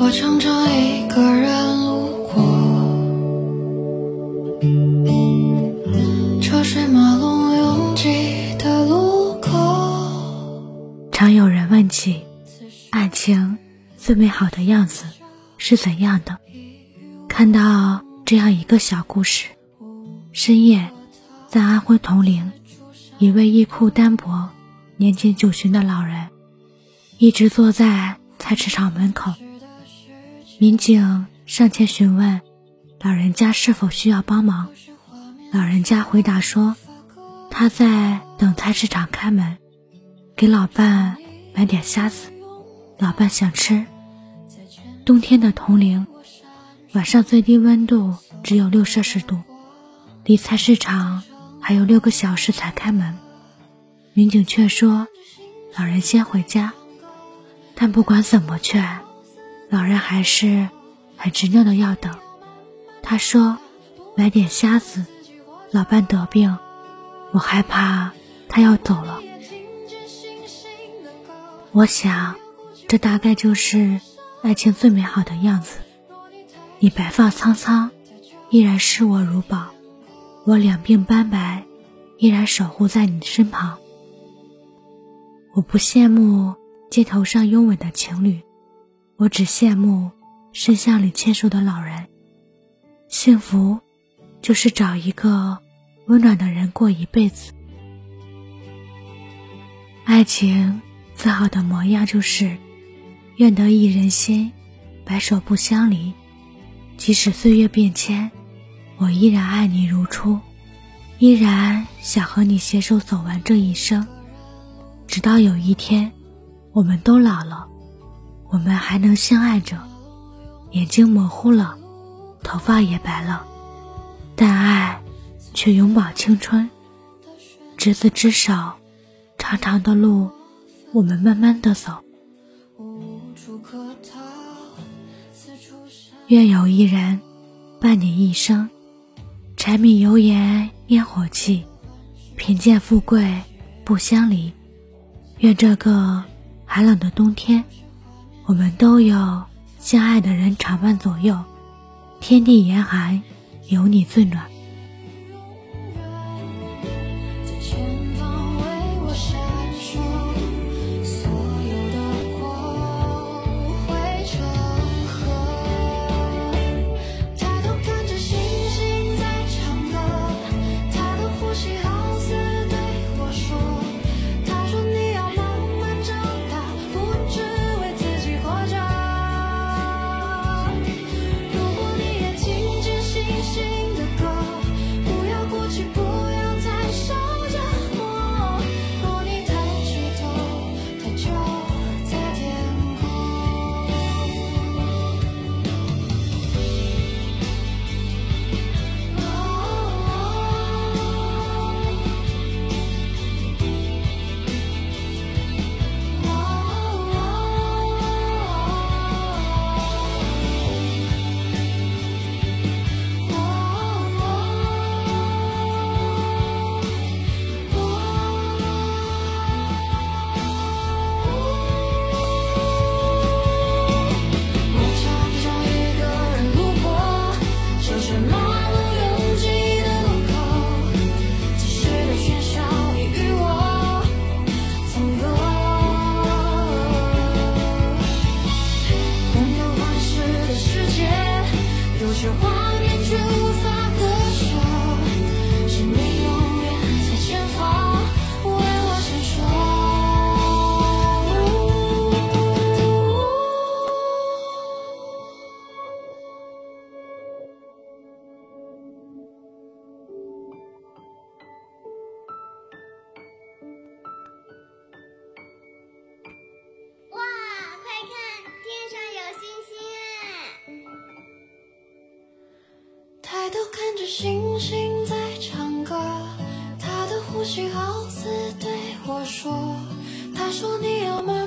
我常常一个人路过，车水马龙拥挤的路口。常有人问起，爱情最美好的样子是怎样的？看到这样一个小故事：深夜，在安徽铜陵，一位衣裤单薄、年近九旬的老人，一直坐在菜市场门口。民警上前询问老人家是否需要帮忙，老人家回答说：“他在等菜市场开门，给老伴买点虾子，老伴想吃。”冬天的铜陵。晚上最低温度只有六摄氏度，离菜市场还有六个小时才开门。民警劝说老人先回家，但不管怎么劝，老人还是很执拗的要等。他说：“买点虾子，老伴得病，我害怕他要走了。”我想，这大概就是爱情最美好的样子。你白发苍苍，依然视我如宝；我两鬓斑白，依然守护在你身旁。我不羡慕街头上拥吻的情侣，我只羡慕深巷里牵手的老人。幸福，就是找一个温暖的人过一辈子。爱情最好的模样，就是愿得一人心，白首不相离。即使岁月变迁，我依然爱你如初，依然想和你携手走完这一生。直到有一天，我们都老了，我们还能相爱着，眼睛模糊了，头发也白了，但爱却永葆青春。执子之手，长长的路，我们慢慢的走。愿有一人伴你一生，柴米油盐烟火气，贫贱富贵不相离。愿这个寒冷的冬天，我们都有相爱的人常伴左右。天地严寒，有你最暖。抬头看着星星在唱歌，他的呼吸好似对我说，他说你要慢